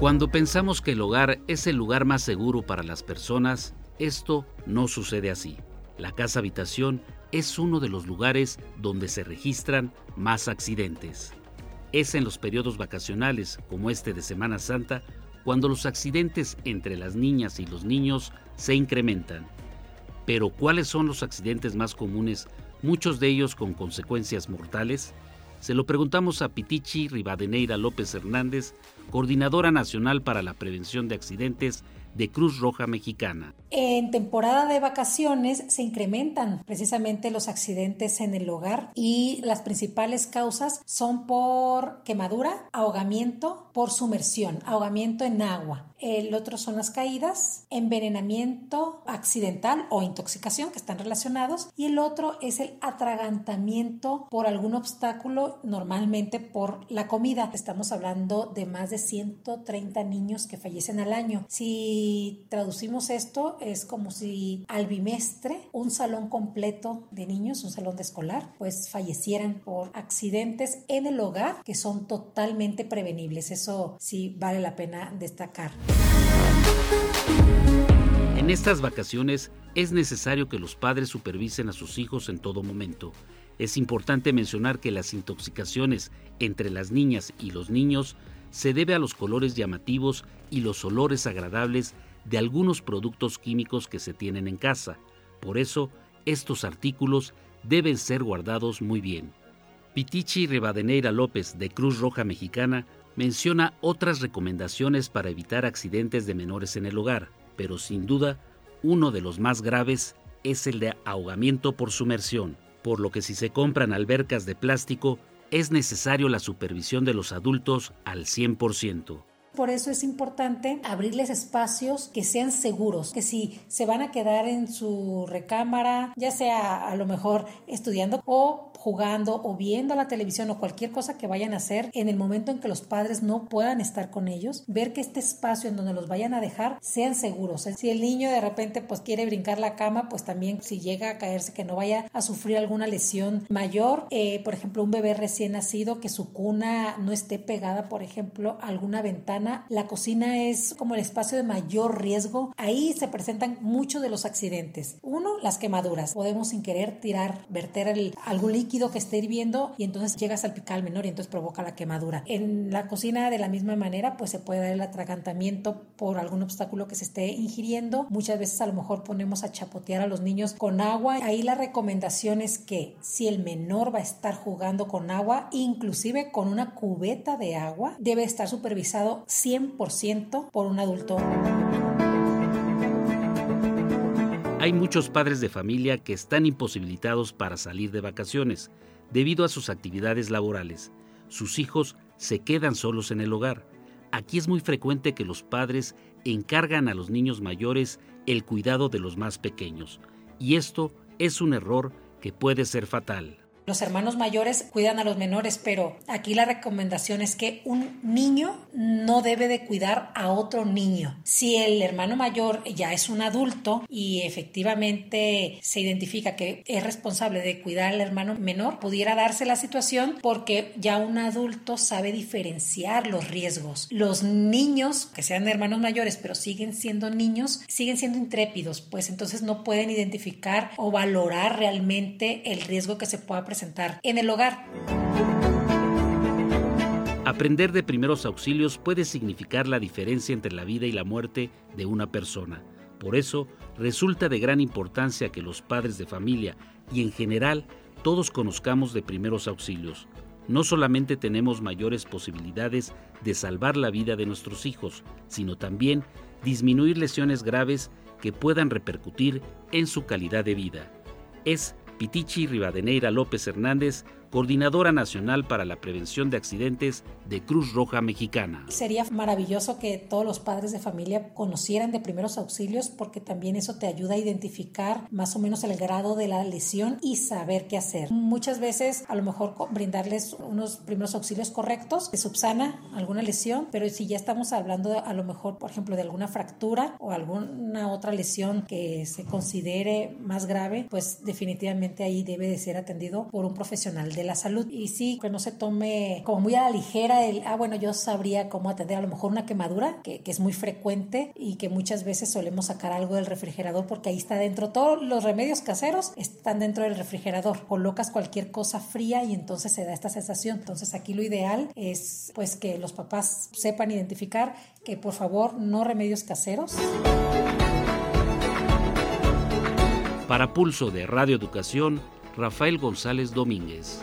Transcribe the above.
Cuando pensamos que el hogar es el lugar más seguro para las personas, esto no sucede así. La casa habitación es uno de los lugares donde se registran más accidentes. Es en los periodos vacacionales, como este de Semana Santa, cuando los accidentes entre las niñas y los niños se incrementan. Pero ¿cuáles son los accidentes más comunes, muchos de ellos con consecuencias mortales? Se lo preguntamos a Pitichi Rivadeneira López Hernández, coordinadora nacional para la prevención de accidentes de Cruz Roja Mexicana. En temporada de vacaciones se incrementan precisamente los accidentes en el hogar y las principales causas son por quemadura, ahogamiento, por sumersión, ahogamiento en agua. El otro son las caídas, envenenamiento accidental o intoxicación que están relacionados y el otro es el atragantamiento por algún obstáculo, normalmente por la comida. Estamos hablando de más de 130 niños que fallecen al año. Si traducimos esto, es como si al bimestre un salón completo de niños, un salón de escolar, pues fallecieran por accidentes en el hogar que son totalmente prevenibles. Eso sí vale la pena destacar. En estas vacaciones es necesario que los padres supervisen a sus hijos en todo momento. Es importante mencionar que las intoxicaciones entre las niñas y los niños se debe a los colores llamativos y los olores agradables de algunos productos químicos que se tienen en casa. Por eso, estos artículos deben ser guardados muy bien. Pitichi Rivadeneira López de Cruz Roja Mexicana menciona otras recomendaciones para evitar accidentes de menores en el hogar, pero sin duda, uno de los más graves es el de ahogamiento por sumersión, por lo que si se compran albercas de plástico, es necesario la supervisión de los adultos al 100%. Por eso es importante abrirles espacios que sean seguros, que si se van a quedar en su recámara, ya sea a lo mejor estudiando o jugando o viendo la televisión o cualquier cosa que vayan a hacer en el momento en que los padres no puedan estar con ellos, ver que este espacio en donde los vayan a dejar sean seguros. Si el niño de repente pues quiere brincar la cama, pues también si llega a caerse que no vaya a sufrir alguna lesión mayor, eh, por ejemplo un bebé recién nacido que su cuna no esté pegada, por ejemplo, a alguna ventana, la cocina es como el espacio de mayor riesgo. Ahí se presentan muchos de los accidentes. Uno, las quemaduras. Podemos sin querer tirar, verter el, algún líquido que esté hirviendo y entonces llega a salpicar al menor y entonces provoca la quemadura. En la cocina de la misma manera pues se puede dar el atragantamiento por algún obstáculo que se esté ingiriendo. Muchas veces a lo mejor ponemos a chapotear a los niños con agua. Ahí la recomendación es que si el menor va a estar jugando con agua, inclusive con una cubeta de agua, debe estar supervisado 100% por un adulto. Hay muchos padres de familia que están imposibilitados para salir de vacaciones debido a sus actividades laborales. Sus hijos se quedan solos en el hogar. Aquí es muy frecuente que los padres encargan a los niños mayores el cuidado de los más pequeños. Y esto es un error que puede ser fatal. Los hermanos mayores cuidan a los menores, pero aquí la recomendación es que un niño no debe de cuidar a otro niño. Si el hermano mayor ya es un adulto y efectivamente se identifica que es responsable de cuidar al hermano menor, pudiera darse la situación porque ya un adulto sabe diferenciar los riesgos. Los niños, que sean hermanos mayores, pero siguen siendo niños, siguen siendo intrépidos, pues entonces no pueden identificar o valorar realmente el riesgo que se pueda presentar en el hogar. Aprender de primeros auxilios puede significar la diferencia entre la vida y la muerte de una persona. Por eso, resulta de gran importancia que los padres de familia y en general todos conozcamos de primeros auxilios. No solamente tenemos mayores posibilidades de salvar la vida de nuestros hijos, sino también disminuir lesiones graves que puedan repercutir en su calidad de vida. Es Pitichi Rivadeneira López Hernández coordinadora nacional para la prevención de accidentes de Cruz Roja Mexicana. Sería maravilloso que todos los padres de familia conocieran de primeros auxilios porque también eso te ayuda a identificar más o menos el grado de la lesión y saber qué hacer. Muchas veces a lo mejor brindarles unos primeros auxilios correctos que subsana alguna lesión, pero si ya estamos hablando a lo mejor, por ejemplo, de alguna fractura o alguna otra lesión que se considere más grave, pues definitivamente ahí debe de ser atendido por un profesional de la salud. Y sí, que no se tome como muy a la ligera el, ah, bueno, yo sabría cómo atender a lo mejor una quemadura, que, que es muy frecuente y que muchas veces solemos sacar algo del refrigerador porque ahí está dentro. Todos los remedios caseros están dentro del refrigerador. Colocas cualquier cosa fría y entonces se da esta sensación. Entonces aquí lo ideal es pues que los papás sepan identificar que por favor no remedios caseros. Para Pulso de Radio Educación, Rafael González Domínguez.